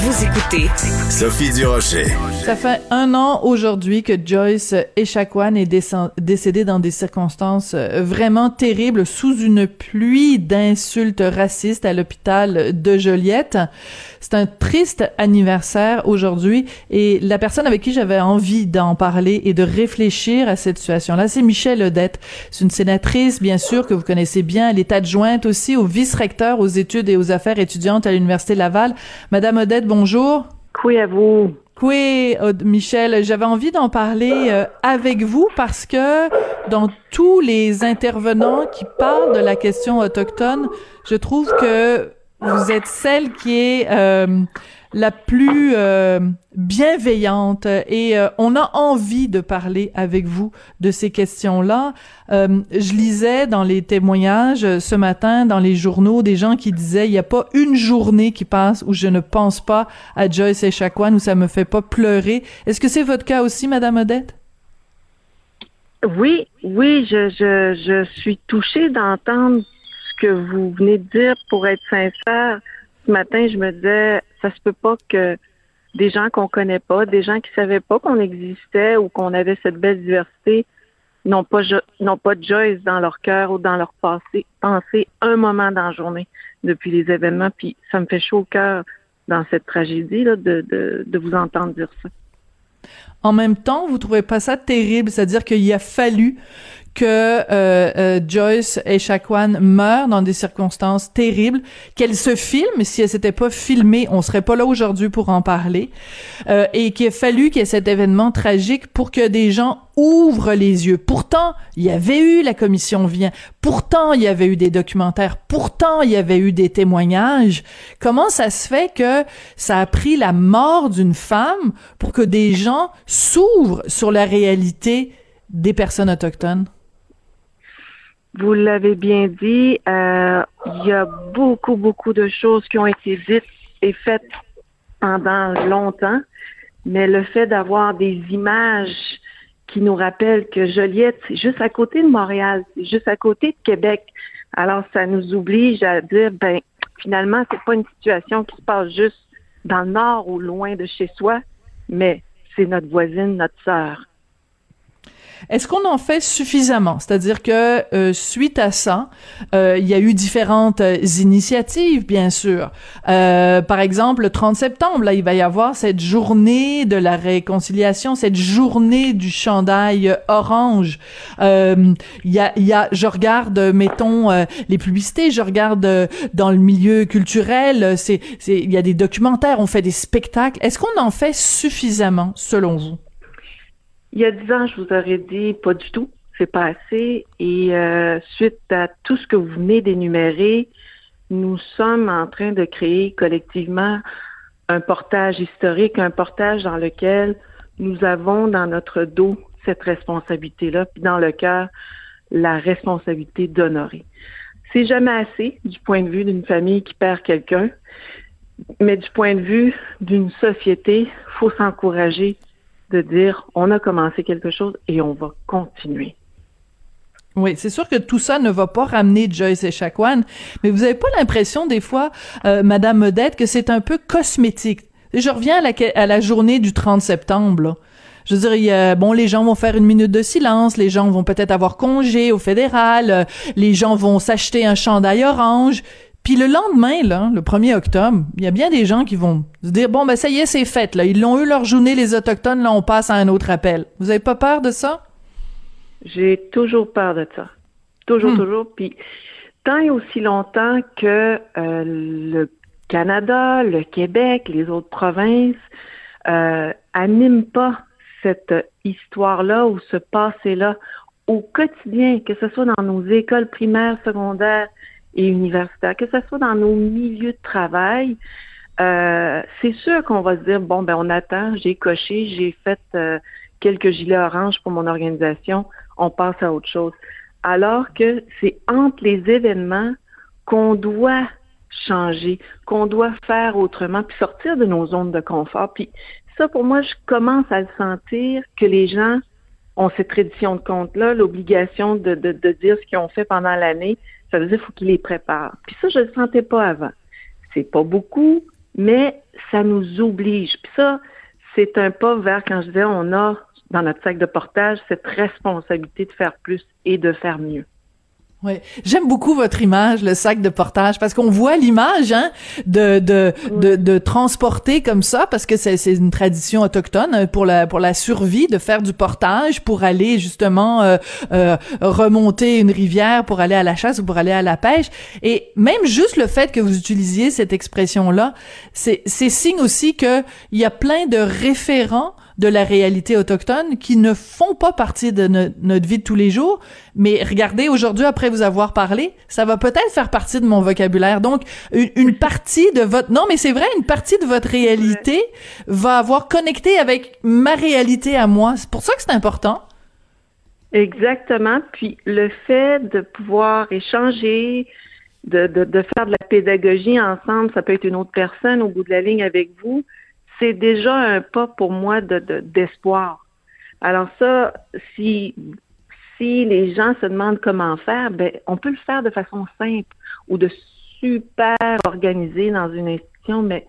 Vous écoutez Sophie Durocher. Ça fait un an aujourd'hui que Joyce Echaquan est décédée dans des circonstances euh, vraiment terribles sous une pluie d'insultes racistes à l'hôpital de Joliette. C'est un triste anniversaire aujourd'hui et la personne avec qui j'avais envie d'en parler et de réfléchir à cette situation-là, c'est Michelle Odette. C'est une sénatrice, bien sûr, que vous connaissez bien. Elle est adjointe aussi au vice-recteur aux études et aux affaires étudiantes à l'Université Laval. Madame Odette, bonjour. Oui, à vous. Oui, Michel, j'avais envie d'en parler euh, avec vous parce que dans tous les intervenants qui parlent de la question autochtone, je trouve que vous êtes celle qui est euh, la plus euh, bienveillante et euh, on a envie de parler avec vous de ces questions-là. je lisais dans les témoignages ce matin dans les journaux des gens qui disaient il n'y a pas une journée qui passe où je ne pense pas à Joyce et Echaquan où ça me fait pas pleurer. Est-ce que c'est votre cas aussi, Madame Odette? Oui, oui, je, je, je suis touchée d'entendre que vous venez de dire, pour être sincère, ce matin, je me disais, ça se peut pas que des gens qu'on connaît pas, des gens qui savaient pas qu'on existait ou qu'on avait cette belle diversité, n'ont pas de Joyce dans leur cœur ou dans leur passé, penser un moment dans la journée depuis les événements. Puis ça me fait chaud au cœur dans cette tragédie là, de, de, de vous entendre dire ça. En même temps, vous trouvez pas ça terrible, c'est-à-dire qu'il a fallu que euh, euh, Joyce Echaquan meurt dans des circonstances terribles, qu'elle se filme. Si elle s'était pas filmée, on serait pas là aujourd'hui pour en parler. Euh, et qu'il a fallu qu'il y ait cet événement tragique pour que des gens ouvrent les yeux. Pourtant, il y avait eu la commission vient. Pourtant, il y avait eu des documentaires. Pourtant, il y avait eu des témoignages. Comment ça se fait que ça a pris la mort d'une femme pour que des gens s'ouvrent sur la réalité des personnes autochtones? Vous l'avez bien dit, euh, il y a beaucoup, beaucoup de choses qui ont été dites et faites pendant longtemps, mais le fait d'avoir des images qui nous rappellent que Joliette, c'est juste à côté de Montréal, c'est juste à côté de Québec. Alors, ça nous oblige à dire, ben, finalement, c'est pas une situation qui se passe juste dans le nord ou loin de chez soi, mais c'est notre voisine, notre sœur. Est-ce qu'on en fait suffisamment? C'est-à-dire que euh, suite à ça, euh, il y a eu différentes euh, initiatives, bien sûr. par exemple, le 30 septembre, là, il va y avoir cette journée de la réconciliation, cette journée du chandail orange. Il y a, y a, je regarde, mettons, les publicités, je regarde dans le milieu culturel, c'est, il y a des documentaires, on fait des spectacles. Est-ce qu'on en fait suffisamment, selon vous? Il y a dix ans, je vous aurais dit pas du tout, c'est pas assez. Et euh, suite à tout ce que vous venez d'énumérer, nous sommes en train de créer collectivement un portage historique, un portage dans lequel nous avons dans notre dos cette responsabilité-là, puis dans le cœur, la responsabilité d'honorer. C'est jamais assez du point de vue d'une famille qui perd quelqu'un, mais du point de vue d'une société, faut s'encourager de dire on a commencé quelque chose et on va continuer. Oui, c'est sûr que tout ça ne va pas ramener Joyce et Chacuan, mais vous avez pas l'impression des fois, euh, Madame Modette, que c'est un peu cosmétique? Je reviens à la, à la journée du 30 septembre. Je veux dire, bon, les gens vont faire une minute de silence, les gens vont peut-être avoir congé au fédéral, euh, les gens vont s'acheter un chandail orange. Puis le lendemain, là, le 1er octobre, il y a bien des gens qui vont se dire bon ben ça y est, c'est fait là, ils l'ont eu leur journée les autochtones, là on passe à un autre appel. Vous avez pas peur de ça? J'ai toujours peur de ça. Toujours hmm. toujours puis tant et aussi longtemps que euh, le Canada, le Québec, les autres provinces euh, animent pas cette histoire-là ou ce passé-là au quotidien, que ce soit dans nos écoles primaires, secondaires, et universitaires, que ce soit dans nos milieux de travail, euh, c'est sûr qu'on va se dire bon ben on attend, j'ai coché, j'ai fait euh, quelques gilets oranges pour mon organisation, on passe à autre chose. Alors que c'est entre les événements qu'on doit changer, qu'on doit faire autrement, puis sortir de nos zones de confort. Puis ça, pour moi, je commence à le sentir que les gens ont cette tradition de compte-là, l'obligation de, de, de, dire ce qu'ils ont fait pendant l'année, ça veut dire qu'il faut qu'ils les préparent. Puis ça, je ne le sentais pas avant. C'est pas beaucoup, mais ça nous oblige. Puis ça, c'est un pas vers quand je disais on a dans notre sac de portage cette responsabilité de faire plus et de faire mieux. Oui, j'aime beaucoup votre image, le sac de portage, parce qu'on voit l'image hein, de, de, de, de, transporter comme ça, parce que c'est, c'est une tradition autochtone hein, pour la pour la survie de faire du portage pour aller justement euh, euh, remonter une rivière pour aller à la chasse ou pour aller à la pêche. Et même juste le fait que vous utilisiez cette expression-là, c'est c'est signe aussi que il y a plein de référents de la réalité autochtone qui ne font pas partie de notre vie de tous les jours. Mais regardez, aujourd'hui, après vous avoir parlé, ça va peut-être faire partie de mon vocabulaire. Donc, une, partie de votre... Non, mais c'est vrai, une partie de votre réalité va avoir connecté avec ma réalité à moi. C'est pour ça que c'est important. Exactement. Puis le fait de pouvoir échanger, de, de, de, faire de la pédagogie ensemble, ça peut être une autre personne au bout de la ligne avec vous, c'est déjà un pas pour moi de, d'espoir. Alors ça, si si les gens se demandent comment faire, ben on peut le faire de façon simple ou de super organisé dans une institution, mais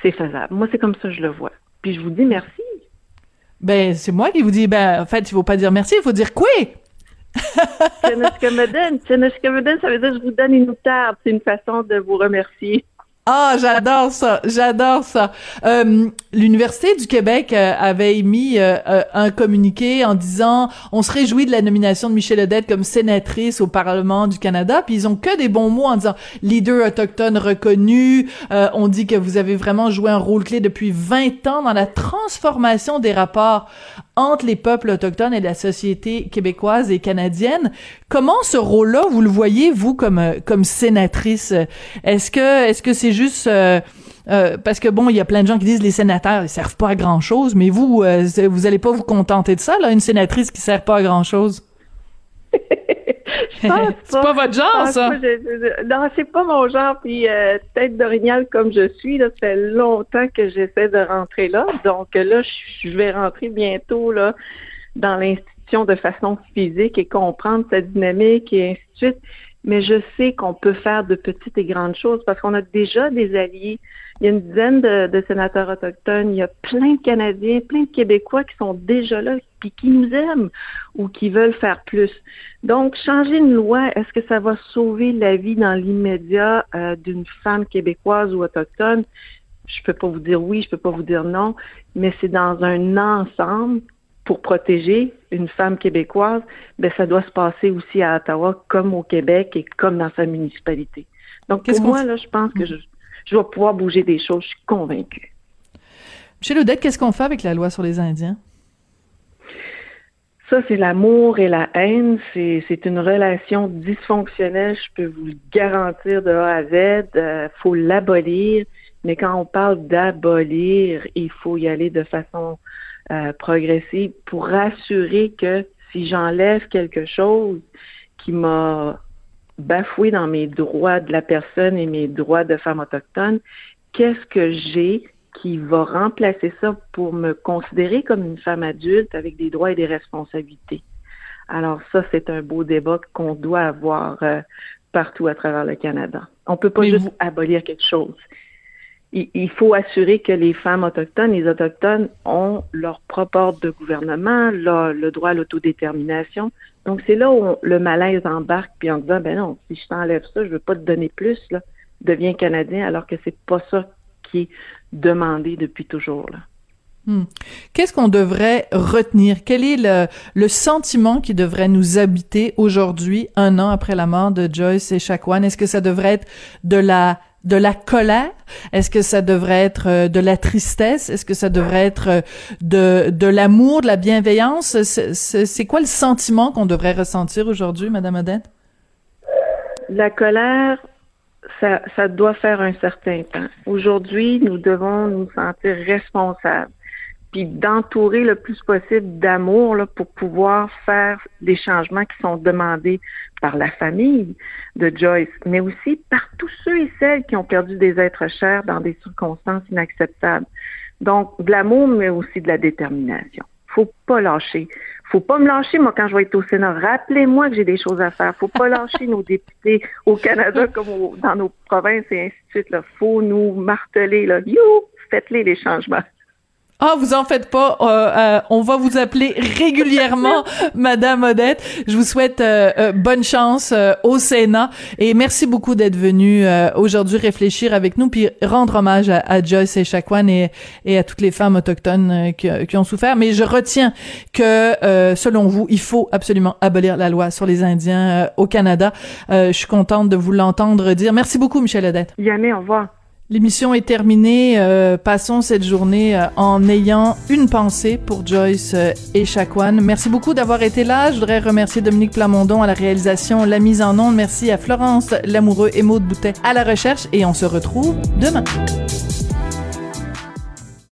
c'est faisable. Moi, c'est comme ça que je le vois. Puis je vous dis merci. Ben, c'est moi qui vous dis, ben, en fait, il faut pas dire merci, il faut dire quoi? ça veut dire je vous donne une outarde. C'est une façon de vous remercier. Ah, j'adore ça, j'adore ça. Euh, L'Université du Québec euh, avait émis euh, un communiqué en disant on se réjouit de la nomination de Michelle Odette comme sénatrice au Parlement du Canada, puis ils ont que des bons mots en disant leader autochtone reconnu. on dit que vous avez vraiment joué un rôle clé depuis 20 ans dans la transformation des rapports entre les peuples autochtones et la société québécoise et canadienne. Comment ce rôle-là, vous le voyez, vous, comme, euh, comme sénatrice? Est-ce que, est-ce que c'est juste, euh, euh, parce que bon, il y a plein de gens qui disent les sénateurs, ils servent pas à grand chose, mais vous, vous allez pas vous contenter de ça, là, une sénatrice qui sert pas à grand chose? C'est pas, votre genre, ça. non, c'est pas mon genre. Puis euh, tête d'orignal comme je suis, là, ça fait longtemps que j'essaie de rentrer là. Donc là, je vais rentrer bientôt là dans l'institution de façon physique et comprendre sa dynamique et ainsi de suite mais je sais qu'on peut faire de petites et grandes choses parce qu'on a déjà des alliés. Il y a une dizaine de, sénateurs autochtones, il y a plein de Canadiens, plein de Québécois qui sont déjà là, puis qui nous aiment ou qui veulent faire plus. Donc, changer une loi, est-ce que ça va sauver la vie dans l'immédiat euh, d'une femme québécoise ou autochtone? Je peux pas vous dire oui, je peux pas vous dire non, mais c'est dans un ensemble pour protéger une femme québécoise, ben ça doit se passer aussi à Ottawa comme au Québec et comme dans sa municipalité. Donc pour moi là, je pense que je, je vais pouvoir bouger des choses, je suis convaincue. Michel Odette, qu'est-ce qu'on fait avec la loi sur les Indiens? Ça, c'est l'amour et la haine. C'est une relation dysfonctionnelle, je peux vous le garantir de A à Z. Il euh, faut l'abolir. Mais quand on parle d'abolir, il faut y aller de façon euh, progressive pour rassurer que si j'enlève quelque chose qui m'a bafoué dans mes droits de la personne et mes droits de femme autochtone, qu'est-ce que j'ai qui va remplacer ça pour me considérer comme une femme adulte avec des droits et des responsabilités? Alors ça, c'est un beau débat qu'on doit avoir euh, partout à travers le Canada. On peut pas juste abolir quelque chose il, faut assurer que les femmes autochtones, les autochtones ont leur propre ordre de gouvernement, le droit à l'autodétermination. Donc c'est là où le malaise embarque, puis en disant ben non, si je t'enlève ça, je veux pas te donner plus, là, deviens canadien, alors que c'est pas ça qui est demandé depuis toujours là. Hmm. Qu'est-ce qu'on devrait retenir? Quel est le, sentiment qui devrait nous habiter aujourd'hui, un an après la mort de Joyce et Chacuan? Est-ce que ça devrait être de la de la colère? Est-ce que ça devrait être euh, de la tristesse? Est-ce que ça devrait être euh, de, de l'amour, de la bienveillance? C'est quoi le sentiment qu'on devrait ressentir aujourd'hui, Madame Odette? La colère, ça, ça doit faire un certain temps. Aujourd'hui, nous devons nous sentir responsables puis d'entourer le plus possible d'amour pour pouvoir faire des changements qui sont demandés par la famille de Joyce, mais aussi par tous ceux et celles qui ont perdu des êtres chers dans des circonstances inacceptables. Donc, de l'amour, mais aussi de la détermination. faut pas lâcher. Faut pas me lâcher, moi, quand je vais être au Sénat. Rappelez-moi que j'ai des choses à faire. Faut pas lâcher nos députés au Canada comme dans nos provinces et ainsi de suite. Là. Faut nous marteler, là. You! Faites-les, les changements. Ah, vous en faites pas. Euh, euh, on va vous appeler régulièrement, Madame Odette. Je vous souhaite euh, bonne chance au Sénat et merci beaucoup d'être venu aujourd'hui réfléchir avec nous puis rendre hommage à, Joyce et Chacuan et, et, à toutes les femmes autochtones qui, qui, ont souffert. Mais je retiens que, selon vous, il faut absolument abolir la loi sur les Indiens au Canada. je suis contente de vous l'entendre dire. Merci beaucoup, Michel Odette. Jamais, au revoir. L'émission est terminée. Euh, passons cette journée euh, en ayant une pensée pour Joyce euh, et Chacuan. Merci beaucoup d'avoir été là. Je voudrais remercier Dominique Plamondon à la réalisation, la mise en onde. Merci à Florence Lamoureux et Maude Boutet à la recherche. Et on se retrouve demain.